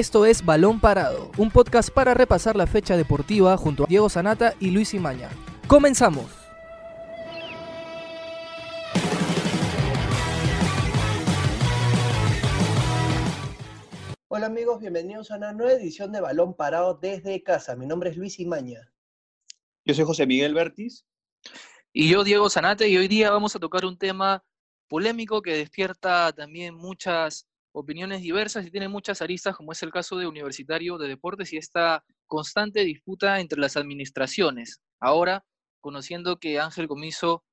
Esto es Balón Parado, un podcast para repasar la fecha deportiva junto a Diego Sanata y Luis Imaña. ¡Comenzamos! Hola amigos, bienvenidos a una nueva edición de Balón Parado desde casa. Mi nombre es Luis Imaña. Yo soy José Miguel Bertis. Y yo, Diego Sanate, y hoy día vamos a tocar un tema polémico que despierta también muchas opiniones diversas y tiene muchas aristas, como es el caso de Universitario de Deportes y esta constante disputa entre las administraciones. Ahora, conociendo que Ángel Comiso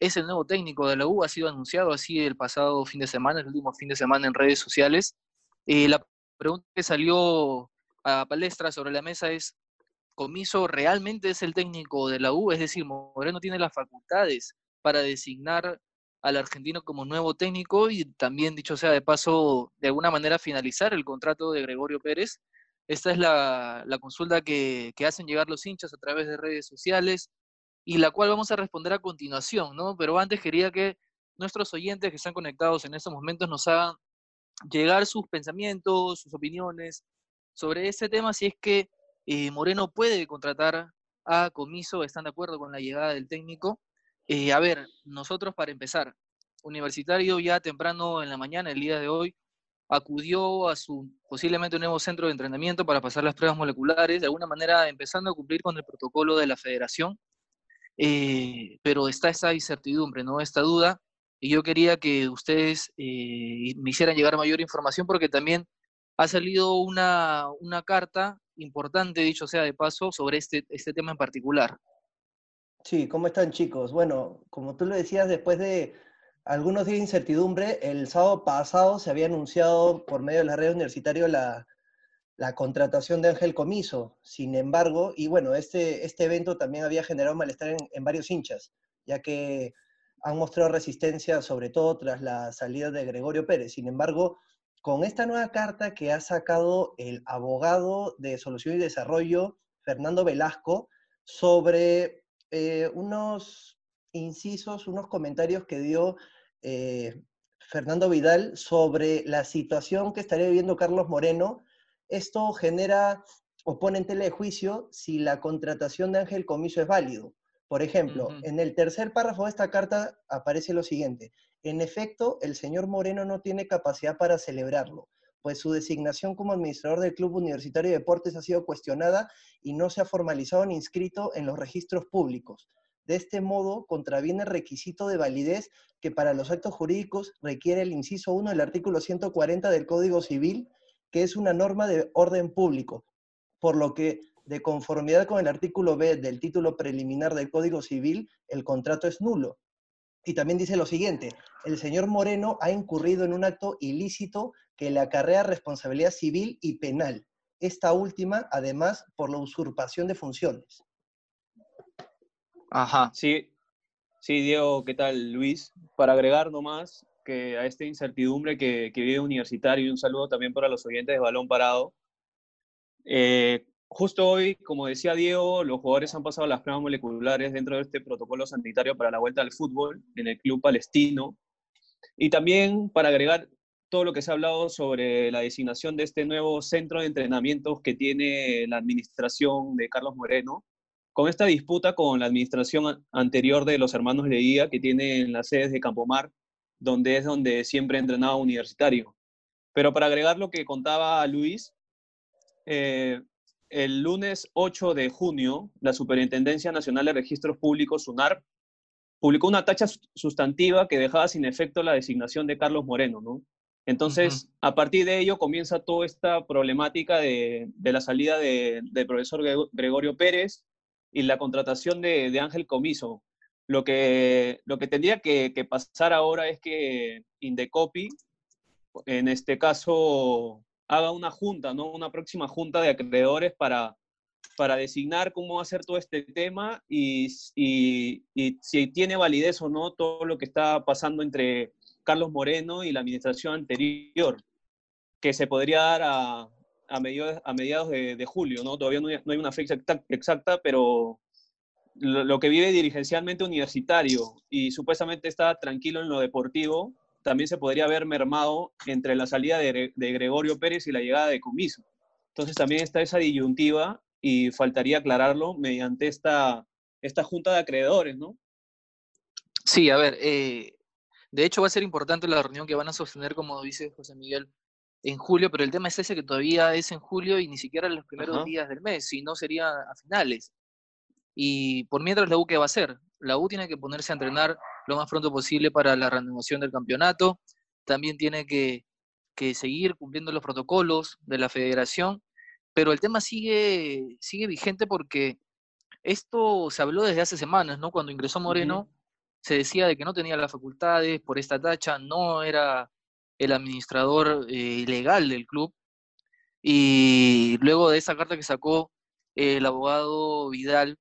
es el nuevo técnico de la U, ha sido anunciado así el pasado fin de semana, el último fin de semana en redes sociales, eh, la pregunta que salió a palestra sobre la mesa es, ¿Comiso realmente es el técnico de la U? Es decir, Moreno tiene las facultades para designar al argentino como nuevo técnico y también, dicho sea de paso, de alguna manera finalizar el contrato de Gregorio Pérez. Esta es la, consulta que, que, hacen llegar los hinchas a través de redes sociales y la cual vamos a responder a continuación, ¿no? Pero antes quería que nuestros oyentes que están conectados en estos momentos nos hagan llegar sus pensamientos, sus opiniones sobre ese tema, si es que eh, Moreno puede contratar a Comiso, están de acuerdo con la llegada del técnico. Eh, a ver, nosotros para empezar, Universitario ya temprano en la mañana, el día de hoy, acudió a su posiblemente nuevo centro de entrenamiento para pasar las pruebas moleculares, de alguna manera empezando a cumplir con el protocolo de la federación, eh, pero está esa incertidumbre, ¿no? Esta duda, y yo quería que ustedes me hicieran llegar mayor información porque también ha salido una, una carta importante, dicho sea de paso, sobre este, este tema en particular. Sí, ¿cómo están chicos? Bueno, como tú lo decías, después de algunos días de incertidumbre, el sábado pasado se había anunciado por medio de la red universitaria la, la contratación de Ángel Comiso. Sin embargo, y bueno, este, este evento también había generado malestar en, varios hinchas, ya que han mostrado resistencia, sobre todo tras la salida de Gregorio Pérez. Sin embargo, con esta nueva carta que ha sacado el abogado de Solución y Desarrollo, Fernando Velasco, sobre eh, unos incisos, unos comentarios que dio eh, Fernando Vidal sobre la situación que estaría viviendo Carlos Moreno, esto genera o pone en tela de juicio si la contratación de Ángel Comiso es válido. Por ejemplo, en el tercer párrafo de esta carta aparece lo siguiente. En efecto, el señor Moreno no tiene capacidad para celebrarlo, pues su designación como administrador del Club Universitario de Deportes ha sido cuestionada y no se ha formalizado ni inscrito en los registros públicos. De este modo, contraviene el requisito de validez que para los actos jurídicos requiere el inciso 1 del artículo 140 del Código Civil, que es una norma de orden público, por lo que, de conformidad con el artículo B del título preliminar del Código Civil, el contrato es nulo. Y también dice lo siguiente, el señor Moreno ha incurrido en un acto ilícito que le acarrea responsabilidad civil y penal. Esta última, además, por la usurpación de funciones. Ajá, sí, sí, Diego, ¿qué tal, Luis? Para agregar nomás que a esta incertidumbre que, que vive Universitario, y un saludo también para los oyentes de Balón Parado, eh, justo hoy, como decía Diego, los jugadores han pasado las pruebas moleculares dentro de este protocolo sanitario para la vuelta al fútbol en el club palestino. Y también para agregar todo lo que se ha hablado sobre la designación de este nuevo centro de entrenamientos que tiene la administración de Carlos Moreno, con esta disputa con la administración anterior de los hermanos Leía, que tienen las sedes de Campomar, donde es donde siempre ha entrenado universitario. Pero para agregar lo que contaba Luis, eh, el lunes 8 de junio, la Superintendencia Nacional de Registros Públicos, SUNAR, publicó una tacha sustantiva que dejaba sin efecto la designación de Carlos Moreno, ¿no? Entonces, a partir de ello comienza toda esta problemática de, la salida del profesor Gregorio Pérez y la contratación de, Ángel Comiso. Lo que, lo que tendría que, que pasar ahora es que Indecopi, en este caso haga una junta, ¿no? Una próxima junta de acreedores para, para designar cómo va a ser todo este tema y, y, si tiene validez o no todo lo que está pasando entre Carlos Moreno y la administración anterior, que se podría dar a, a, mediados, de, julio, ¿no? Todavía no hay, una fecha exacta, pero lo, lo, que vive dirigencialmente universitario y supuestamente está tranquilo en lo deportivo, también se podría haber mermado entre la salida de, Gregorio Pérez y la llegada de Comiso. Entonces también está esa disyuntiva y faltaría aclararlo mediante esta, esta junta de acreedores, ¿no? Sí, a ver, eh, de hecho va a ser importante la reunión que van a sostener, como dice José Miguel, en julio, pero el tema es ese que todavía es en julio y ni siquiera en los primeros días del mes, si no sería a finales. Y por mientras la U, ¿qué va a hacer? La U tiene que ponerse a entrenar lo más pronto posible para la renovación del campeonato, también tiene que, seguir cumpliendo los protocolos de la federación, pero el tema sigue, sigue vigente porque esto se habló desde hace semanas, ¿no? Cuando ingresó Moreno, se decía de que no tenía las facultades por esta tacha, no era el administrador eh, legal del club. Y luego de esa carta que sacó el abogado Vidal,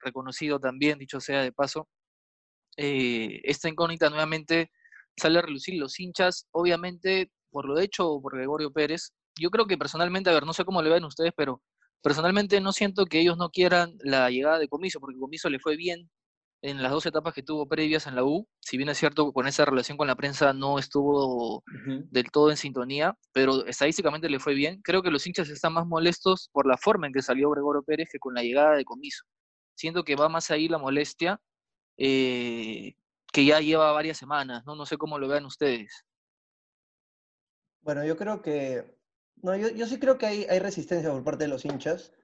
reconocido también, dicho sea de paso, eh, esta incógnita nuevamente sale a relucir los hinchas, obviamente por lo hecho por Gregorio Pérez. Yo creo que personalmente, a ver, no sé cómo le ven ustedes, pero personalmente no siento que ellos no quieran la llegada de Comiso, porque Comiso le fue bien en las dos etapas que tuvo previas en la U. Si bien es cierto, con esa relación con la prensa no estuvo del todo en sintonía, pero estadísticamente le fue bien. Creo que los hinchas están más molestos por la forma en que salió Gregorio Pérez que con la llegada de Comiso. Siento que va más ahí la molestia eh, que ya lleva varias semanas, ¿no? No sé cómo lo vean ustedes. Bueno, yo creo que, no, yo, yo sí creo que hay, hay, resistencia por parte de los hinchas.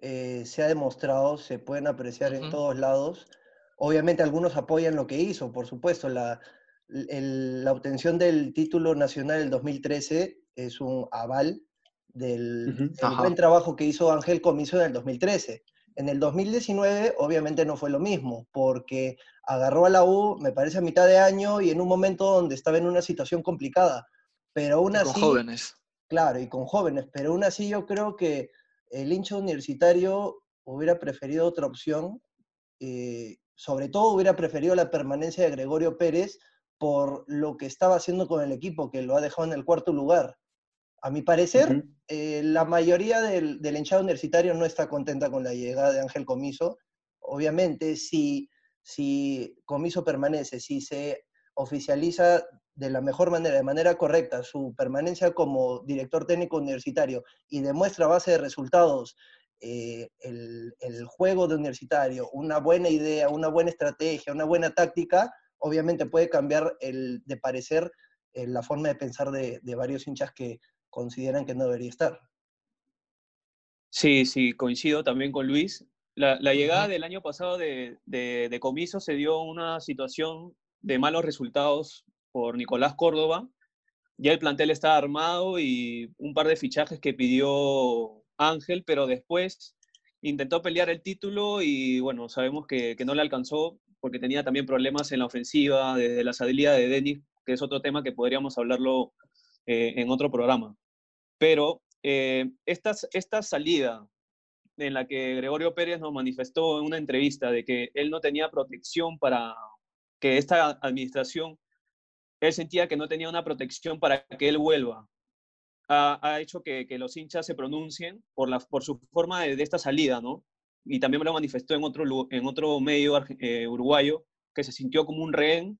Eh, se ha demostrado, se pueden apreciar en todos lados. Obviamente algunos apoyan lo que hizo, por supuesto. La, la obtención del título nacional del 2013 es un aval del, del buen trabajo que hizo Ángel Comiso en el 2013. En el 2019 obviamente no fue lo mismo, porque agarró a la U, me parece, a mitad de año y en un momento donde estaba en una situación complicada. Pero aún así... Con jóvenes. Claro, y con jóvenes, pero aún así yo creo que el hincha universitario hubiera preferido otra opción, eh, sobre todo hubiera preferido la permanencia de Gregorio Pérez por lo que estaba haciendo con el equipo, que lo ha dejado en el cuarto lugar. A mi parecer, eh, la mayoría del, del, hinchado universitario no está contenta con la llegada de Ángel Comiso. Obviamente, si, si Comiso permanece, si se oficializa de la mejor manera, de manera correcta, su permanencia como director técnico universitario y demuestra base de resultados eh, el, el, juego de universitario, una buena idea, una buena estrategia, una buena táctica, obviamente puede cambiar el, de parecer eh, la forma de pensar de, de varios hinchas que consideran que no debería estar. Sí, sí, coincido también con Luis. La, llegada del año pasado de, de, Comiso se dio una situación de malos resultados por Nicolás Córdoba. Ya el plantel estaba armado y un par de fichajes que pidió Ángel, pero después intentó pelear el título y bueno, sabemos que, no le alcanzó porque tenía también problemas en la ofensiva, desde la salida de Denis, que es otro tema que podríamos hablarlo eh, en otro programa. Pero eh, esta, esta salida en la que Gregorio Pérez nos manifestó en una entrevista de que él no tenía protección para que esta administración, él sentía que no tenía una protección para que él vuelva, ha, hecho que, que, los hinchas se pronuncien por, la, por su forma de, esta salida, ¿no? Y también me lo manifestó en otro, en otro medio eh, uruguayo, que se sintió como un rehén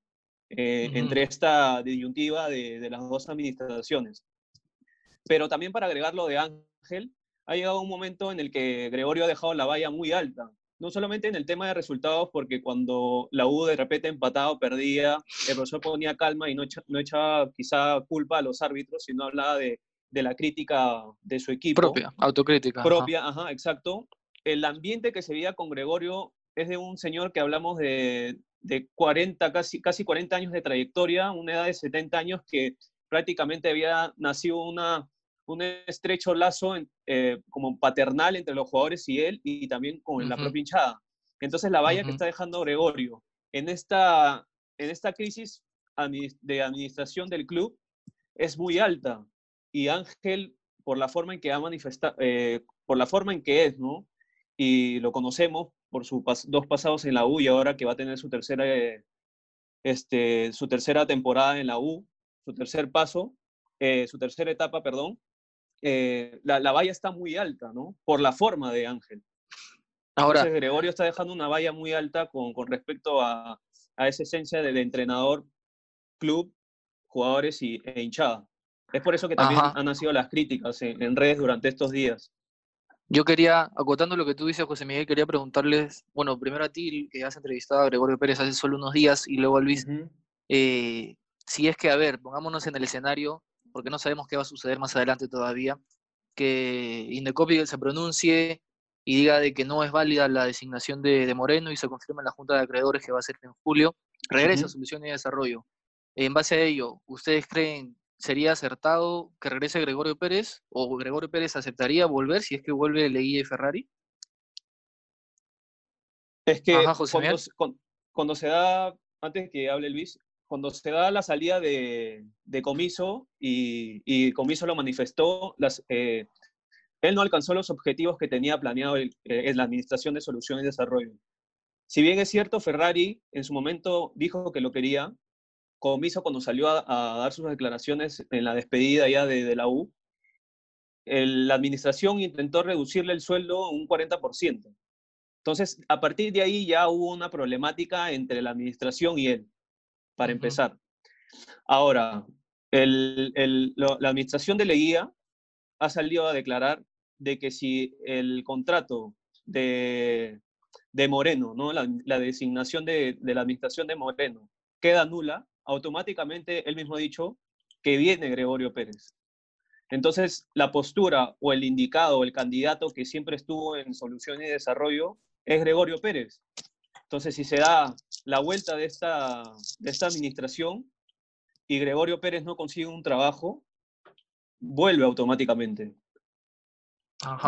eh, entre esta disyuntiva de, de, las dos administraciones. Pero también para agregar lo de Ángel, ha llegado un momento en el que Gregorio ha dejado la valla muy alta. No solamente en el tema de resultados, porque cuando la U de repente empatado, perdía, el profesor ponía calma y no, no echaba quizá culpa a los árbitros, sino hablaba de, de la crítica de su equipo. Propia, autocrítica. Propia, ajá. exacto. El ambiente que se veía con Gregorio es de un señor que hablamos de, de 40, casi, casi 40 años de trayectoria, una edad de 70 años que prácticamente había nacido una, un estrecho lazo eh, como paternal entre los jugadores y él y también con la propia hinchada. Entonces la valla que está dejando Gregorio en esta, en esta crisis de administración del club es muy alta y Ángel por la forma en que ha manifestado, eh, por la forma en que es, ¿no? Y lo conocemos por sus dos pasados en la U y ahora que va a tener su tercera, este, su tercera temporada en la U, su tercer paso, eh, su tercera etapa, perdón, eh, la, valla está muy alta, ¿no? Por la forma de Ángel. Ahora, Entonces, Gregorio está dejando una valla muy alta con, con respecto a, a, esa esencia del entrenador club jugadores y, e hinchada. Es por eso que también han nacido las críticas en, redes durante estos días. Yo quería, acotando lo que tú dices, José Miguel, quería preguntarles, bueno, primero a ti, que has entrevistado a Gregorio Pérez hace solo unos días, y luego a Luis, eh, si es que, a ver, pongámonos en el escenario, porque no sabemos qué va a suceder más adelante todavía, que Indecopi se pronuncie y diga de que no es válida la designación de, Moreno y se confirma en la Junta de Acreedores que va a ser en julio, regresa a Solución y Desarrollo. En base a ello, ¿ustedes creen sería acertado que regrese Gregorio Pérez o Gregorio Pérez aceptaría volver si es que vuelve Leguía y Ferrari? Es que cuando, se da, antes que hable Luis, cuando se da la salida de, Comiso y, Comiso lo manifestó, las, eh, él no alcanzó los objetivos que tenía planeado en la Administración de Solución y Desarrollo. Si bien es cierto, Ferrari en su momento dijo que lo quería, Comiso cuando salió a, dar sus declaraciones en la despedida ya de, la U, la administración intentó reducirle el sueldo un 40%. Entonces, a partir de ahí ya hubo una problemática entre la administración y él, para empezar. Ahora, la administración de Leguía ha salido a declarar de que si el contrato de, Moreno, ¿no? la, designación de, la administración de Moreno queda nula, automáticamente él mismo ha dicho que viene Gregorio Pérez. Entonces, la postura o el indicado, el candidato que siempre estuvo en solución y desarrollo es Gregorio Pérez. Entonces, si se da la vuelta de esta, de esta administración y Gregorio Pérez no consigue un trabajo, vuelve automáticamente.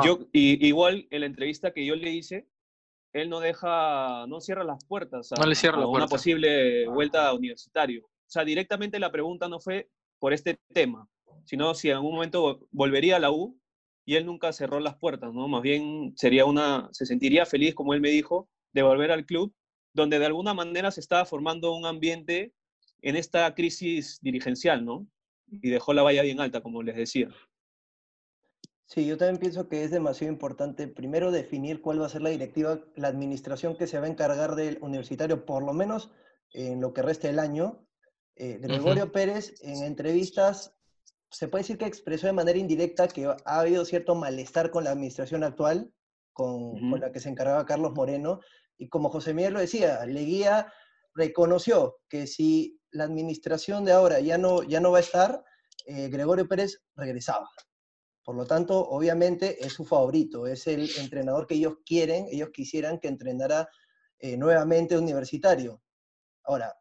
Yo, y, igual en la entrevista que yo le hice, él no deja, no cierra las puertas a, cierra una posible vuelta a universitario. O sea, directamente la pregunta no fue por este tema, sino si en algún momento volvería a la U y él nunca cerró las puertas, ¿no? Más bien sería una, se sentiría feliz, como él me dijo, de volver al club, donde de alguna manera se estaba formando un ambiente en esta crisis dirigencial, ¿no? Y dejó la valla bien alta, como les decía. Sí, yo también pienso que es demasiado importante primero definir cuál va a ser la directiva, la administración que se va a encargar del universitario, por lo menos en lo que resta del año. Eh, Gregorio Pérez en entrevistas se puede decir que expresó de manera indirecta que ha habido cierto malestar con la administración actual, con, con la que se encargaba Carlos Moreno, y como José Miguel lo decía, Leguía reconoció que si la administración de ahora ya no, ya no va a estar, eh, Gregorio Pérez regresaba. Por lo tanto, obviamente es su favorito, es el entrenador que ellos quieren, ellos quisieran que entrenara eh, nuevamente universitario. Ahora,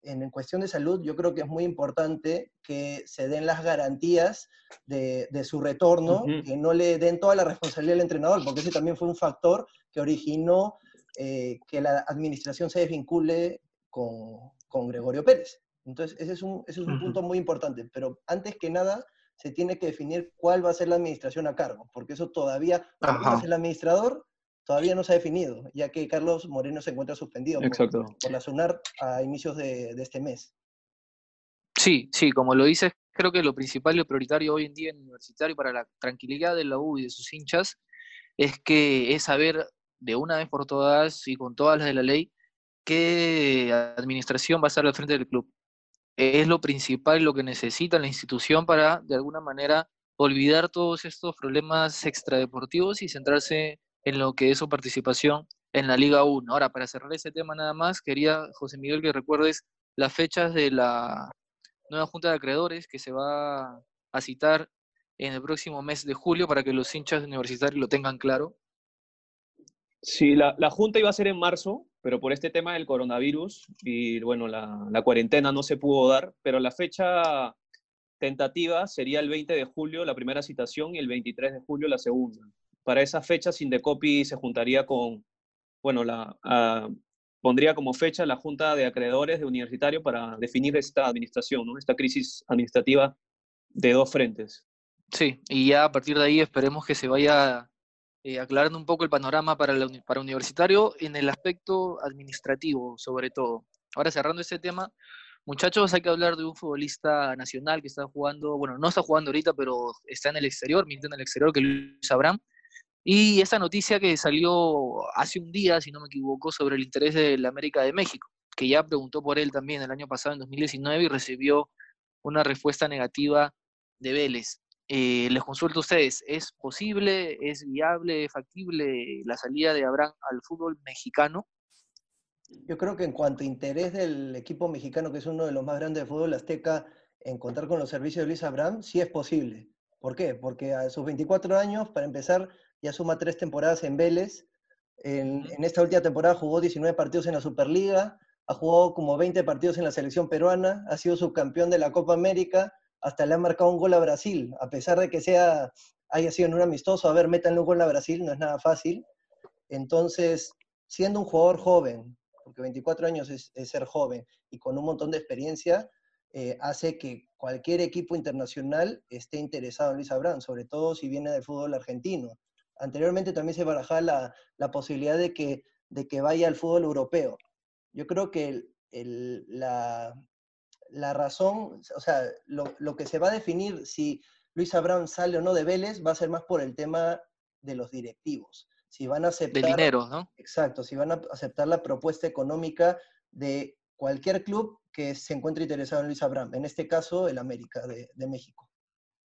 en, cuestión de salud, yo creo que es muy importante que se den las garantías de, su retorno, que no le den toda la responsabilidad al entrenador, porque ese también fue un factor que originó eh, que la administración se desvincule con, con Gregorio Pérez. Entonces, ese es un, ese es un punto muy importante. Pero antes que nada, se tiene que definir cuál va a ser la administración a cargo, porque eso todavía, el administrador, todavía no se ha definido, ya que Carlos Moreno se encuentra suspendido Por, la SUNAR a inicios de, este mes. Sí, sí, como lo dices, creo que lo principal y lo prioritario hoy en día en universitario para la tranquilidad de la U y de sus hinchas es que es saber de una vez por todas y con todas las de la ley qué administración va a estar al frente del club es lo principal, lo que necesita la institución para, de alguna manera, olvidar todos estos problemas extradeportivos y centrarse en lo que es su participación en la Liga 1. Ahora, para cerrar ese tema nada más, quería, José Miguel, que recuerdes las fechas de la nueva Junta de Acreedores que se va a citar en el próximo mes de julio para que los hinchas universitarios lo tengan claro. Sí, la, la Junta iba a ser en marzo, pero por este tema del coronavirus y bueno, la, la, cuarentena no se pudo dar, pero la fecha tentativa sería el 20 de julio la primera citación y el 23 de julio la segunda. Para esa fecha, Sindecopi se juntaría con, bueno, la, pondría como fecha la Junta de Acreedores de Universitario para definir esta administración, ¿no? esta crisis administrativa de dos frentes. Sí, y ya a partir de ahí esperemos que se vaya eh, aclarando un poco el panorama para, el para universitario en el aspecto administrativo, sobre todo. Ahora cerrando este tema, muchachos, hay que hablar de un futbolista nacional que está jugando, bueno, no está jugando ahorita, pero está en el exterior, mintiendo en el exterior, que Luis Abraham. Y esta noticia que salió hace un día, si no me equivoco, sobre el interés de la América de México, que ya preguntó por él también el año pasado, en 2019, y recibió una respuesta negativa de Vélez. Eh, les consulto a ustedes, ¿es posible, es viable, factible la salida de Abraham al fútbol mexicano? Yo creo que en cuanto a interés del equipo mexicano, que es uno de los más grandes de fútbol azteca, en contar con los servicios de Luis Abraham, sí es posible. ¿Por qué? Porque a sus 24 años, para empezar, ya suma tres temporadas en Vélez. En, en, esta última temporada jugó 19 partidos en la Superliga, ha jugado como 20 partidos en la selección peruana, ha sido subcampeón de la Copa América, hasta le ha marcado un gol a Brasil, a pesar de que sea, haya sido en un amistoso, a ver, métanle un gol a Brasil, no es nada fácil. Entonces, siendo un jugador joven, porque 24 años es, ser joven y con un montón de experiencia, eh, hace que cualquier equipo internacional esté interesado en Luis Abraham, sobre todo si viene del fútbol argentino. Anteriormente también se barajaba la, posibilidad de que, de que vaya al fútbol europeo. Yo creo que la, la, razón, o sea, lo, lo, que se va a definir si Luis Abraham sale o no de Vélez va a ser más por el tema de los directivos si van a aceptar... De dinero, ¿no? Exacto, si van a aceptar la propuesta económica de cualquier club que se encuentre interesado en Luis Abraham, en este caso el América de, de México.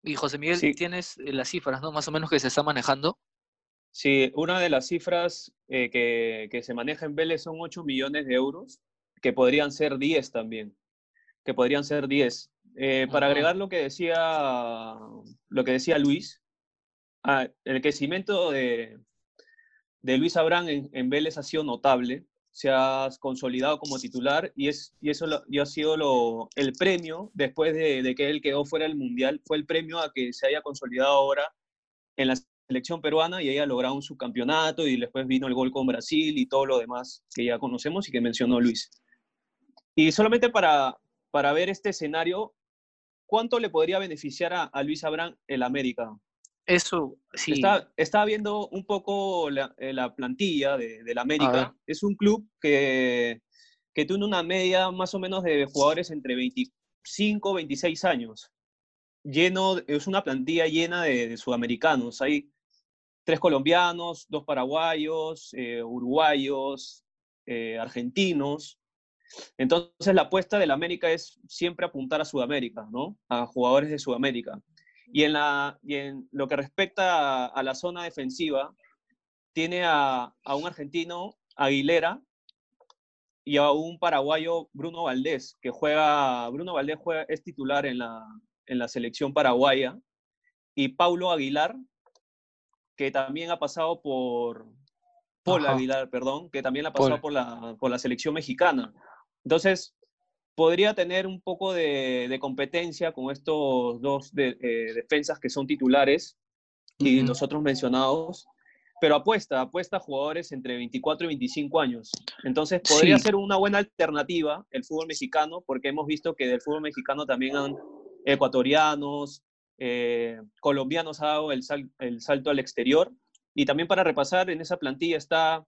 Y José Miguel, tienes eh, las cifras, ¿no? Más o menos que se está manejando. Sí, una de las cifras eh, que, que, se maneja en Vélez son 8 millones de euros, que podrían ser 10 también, que podrían ser 10. Eh, para agregar lo que decía, lo que decía Luis, ah, el crecimiento de, de Luis Abraham en, Vélez ha sido notable, se ha consolidado como titular y, es, y eso ha sido lo, el premio, después de, que él quedó fuera del Mundial, fue el premio a que se haya consolidado ahora en la selección peruana y haya logrado un subcampeonato y después vino el gol con Brasil y todo lo demás que ya conocemos y que mencionó Luis. Y solamente para, para ver este escenario, ¿cuánto le podría beneficiar a, a Luis Abraham el América? Eso, sí. Está, estaba viendo un poco la, eh, la plantilla de, de la América. Es un club que, que tiene una media más o menos de jugadores entre 25 26 años. Lleno, es una plantilla llena de, de sudamericanos. Hay tres colombianos, dos paraguayos, eh, uruguayos, eh, argentinos. Entonces la apuesta de la América es siempre apuntar a Sudamérica, ¿no? A jugadores de Sudamérica. Y en, la, y en lo que respecta a, la zona defensiva, tiene a, a, un argentino, Aguilera, y a un paraguayo, Bruno Valdés, que juega, Bruno Valdés juega, es titular en la, en la selección paraguaya, y Paulo Aguilar, que también ha pasado por, Paul Aguilar, perdón, que también ha pasado por la, por la selección mexicana. Entonces, podría tener un poco de, competencia con estos dos eh, defensas que son titulares y los otros mencionados, pero apuesta, apuesta a jugadores entre 24 y 25 años. Entonces podría ser una buena alternativa el fútbol mexicano, porque hemos visto que del fútbol mexicano también han ecuatorianos, eh, colombianos ha dado el, el salto al exterior. Y también para repasar, en esa plantilla está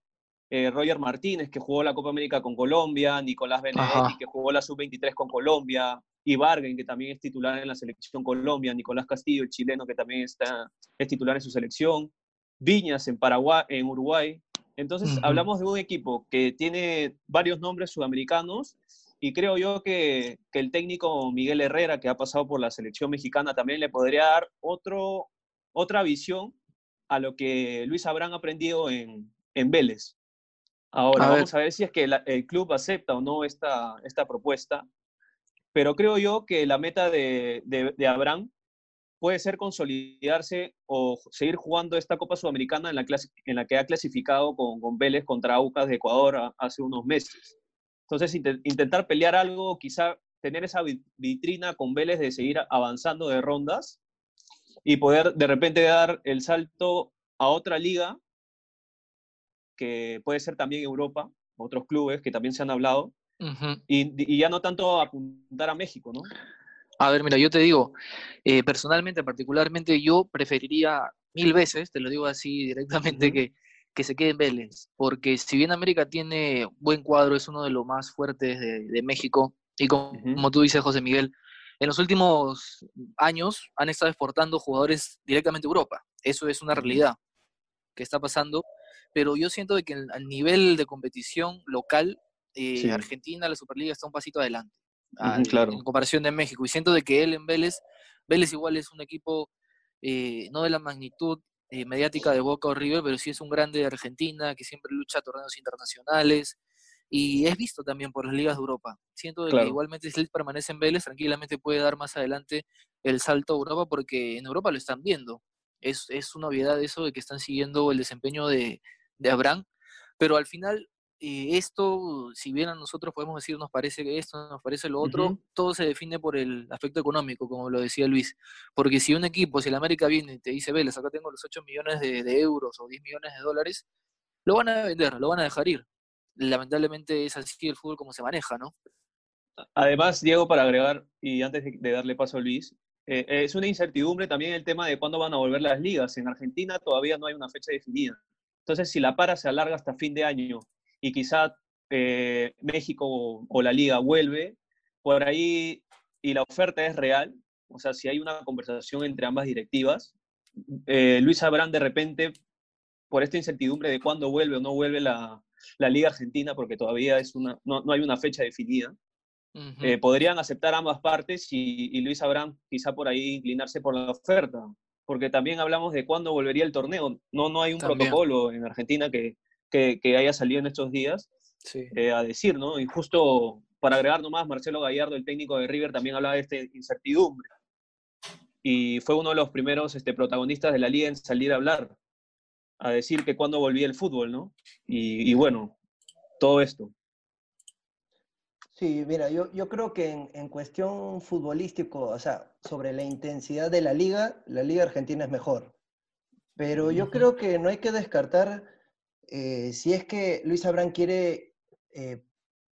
eh, Roger Martínez, que jugó la Copa América con Colombia, Nicolás Benedetti, que jugó la Sub-23 con Colombia, y Vargas, que también es titular en la selección Colombia, Nicolás Castillo, el chileno, que también está, es titular en su selección, Viñas en Paraguay, en Uruguay. Entonces, hablamos de un equipo que tiene varios nombres sudamericanos y creo yo que, que, el técnico Miguel Herrera, que ha pasado por la selección mexicana, también le podría dar otro, otra visión a lo que Luis Abrán ha aprendido en, en Vélez. Ahora vamos a ver si es que el club acepta o no esta, esta propuesta. Pero creo yo que la meta de, de, Abraham puede ser consolidarse o seguir jugando esta Copa Sudamericana en la, en la que ha clasificado con, con Vélez contra Aucas de Ecuador hace unos meses. Entonces, intentar pelear algo, quizá tener esa vitrina con Vélez de seguir avanzando de rondas y poder de repente dar el salto a otra liga que puede ser también Europa, otros clubes que también se han hablado, y, ya no tanto apuntar a México, ¿no? A ver, mira, yo te digo, eh, personalmente, particularmente, yo preferiría mil veces, te lo digo así directamente, que, que se quede en Vélez, porque si bien América tiene buen cuadro, es uno de los más fuertes de, México, y como, tú dices, José Miguel, en los últimos años han estado exportando jugadores directamente a Europa. Eso es una realidad que está pasando pero yo siento de que al nivel de competición local, eh, Argentina, la Superliga está un pasito adelante. en comparación de México. Y siento de que él en Vélez, Vélez igual es un equipo eh, no de la magnitud eh, mediática de Boca o River, pero sí es un grande de Argentina que siempre lucha a torneos internacionales y es visto también por las ligas de Europa. Siento que igualmente si él permanece en Vélez, tranquilamente puede dar más adelante el salto a Europa porque en Europa lo están viendo. Es, es una obviedad eso de que están siguiendo el desempeño de, de Abraham, pero al final eh, esto, si bien a nosotros podemos decir nos parece que esto, nos parece lo otro, todo se define por el aspecto económico, como lo decía Luis. Porque si un equipo, si el América viene y te dice, Vélez, acá tengo los 8 millones de, euros o 10 millones de dólares, lo van a vender, lo van a dejar ir. Lamentablemente es así el fútbol como se maneja, ¿no? Además, Diego, para agregar, y antes de darle paso a Luis, eh, es una incertidumbre también el tema de cuándo van a volver las ligas. En Argentina todavía no hay una fecha definida. Entonces, si la para se alarga hasta fin de año y quizá eh, México o, la liga vuelve, por ahí, y la oferta es real, o sea, si hay una conversación entre ambas directivas, eh, Luis Abrán de repente, por esta incertidumbre de cuándo vuelve o no vuelve la, la liga argentina, porque todavía es una, no, no hay una fecha definida, eh, podrían aceptar ambas partes y, Luis Abrán quizá por ahí inclinarse por la oferta, porque también hablamos de cuándo volvería el torneo. No, no hay un protocolo en Argentina que, que, haya salido en estos días eh, a decir, ¿no? Y justo para agregar nomás, Marcelo Gallardo, el técnico de River, también hablaba de esta incertidumbre. Y fue uno de los primeros este, protagonistas de la liga en salir a hablar, a decir que cuándo volvía el fútbol, ¿no? Y, bueno, todo esto. Sí, mira, yo, yo creo que en, en, cuestión futbolístico, o sea, sobre la intensidad de la liga, la liga argentina es mejor. Pero yo creo que no hay que descartar eh, si es que Luis Abrán quiere eh,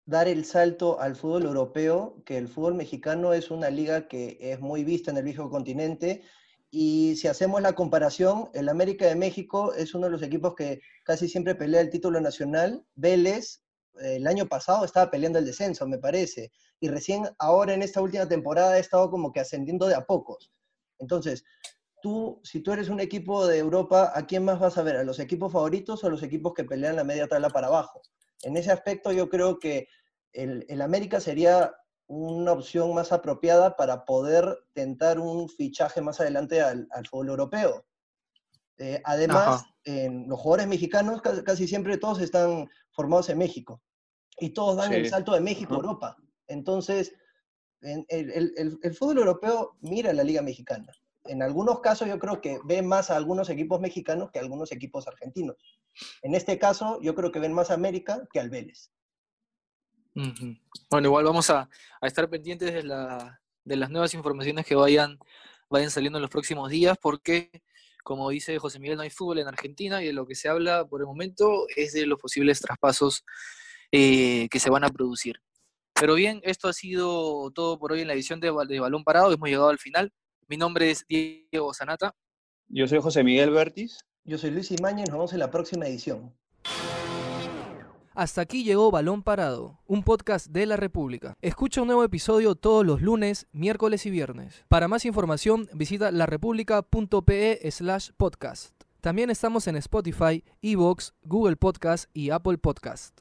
dar el salto al fútbol europeo, que el fútbol mexicano es una liga que es muy vista en el viejo continente, y si hacemos la comparación, el América de México es uno de los equipos que casi siempre pelea el título nacional. Vélez, el año pasado estaba peleando el descenso, me parece, y recién ahora en esta última temporada ha estado como que ascendiendo de a pocos. Entonces, tú, si tú eres un equipo de Europa, ¿a quién más vas a ver? ¿A los equipos favoritos o a los equipos que pelean la media tabla para abajo? En ese aspecto yo creo que el, América sería una opción más apropiada para poder tentar un fichaje más adelante al, fútbol europeo. Eh, además, en los jugadores mexicanos casi, siempre todos están formados en México y todos dan el salto de México a Europa. Entonces, el, el, fútbol europeo mira la liga mexicana en algunos casos yo creo que ven más a algunos equipos mexicanos que a algunos equipos argentinos. En este caso, yo creo que ven más a América que al Vélez. Bueno, igual vamos a, estar pendientes de, las nuevas informaciones que vayan, vayan saliendo en los próximos días, porque, como dice José Miguel, no hay fútbol en Argentina y de lo que se habla por el momento es de los posibles traspasos eh, que se van a producir. Pero bien, esto ha sido todo por hoy en la edición de, de Balón Parado. Hemos llegado al final. Mi nombre es Diego Sanata. Yo soy José Miguel Bertis. Yo soy Luis Imañez. Nos vemos en la próxima edición. Hasta aquí llegó Balón Parado, un podcast de la República. Escucha un nuevo episodio todos los lunes, miércoles y viernes. Para más información, visita larepublica.pe slash podcast. También estamos en Spotify, Evox, Google Podcast y Apple Podcast.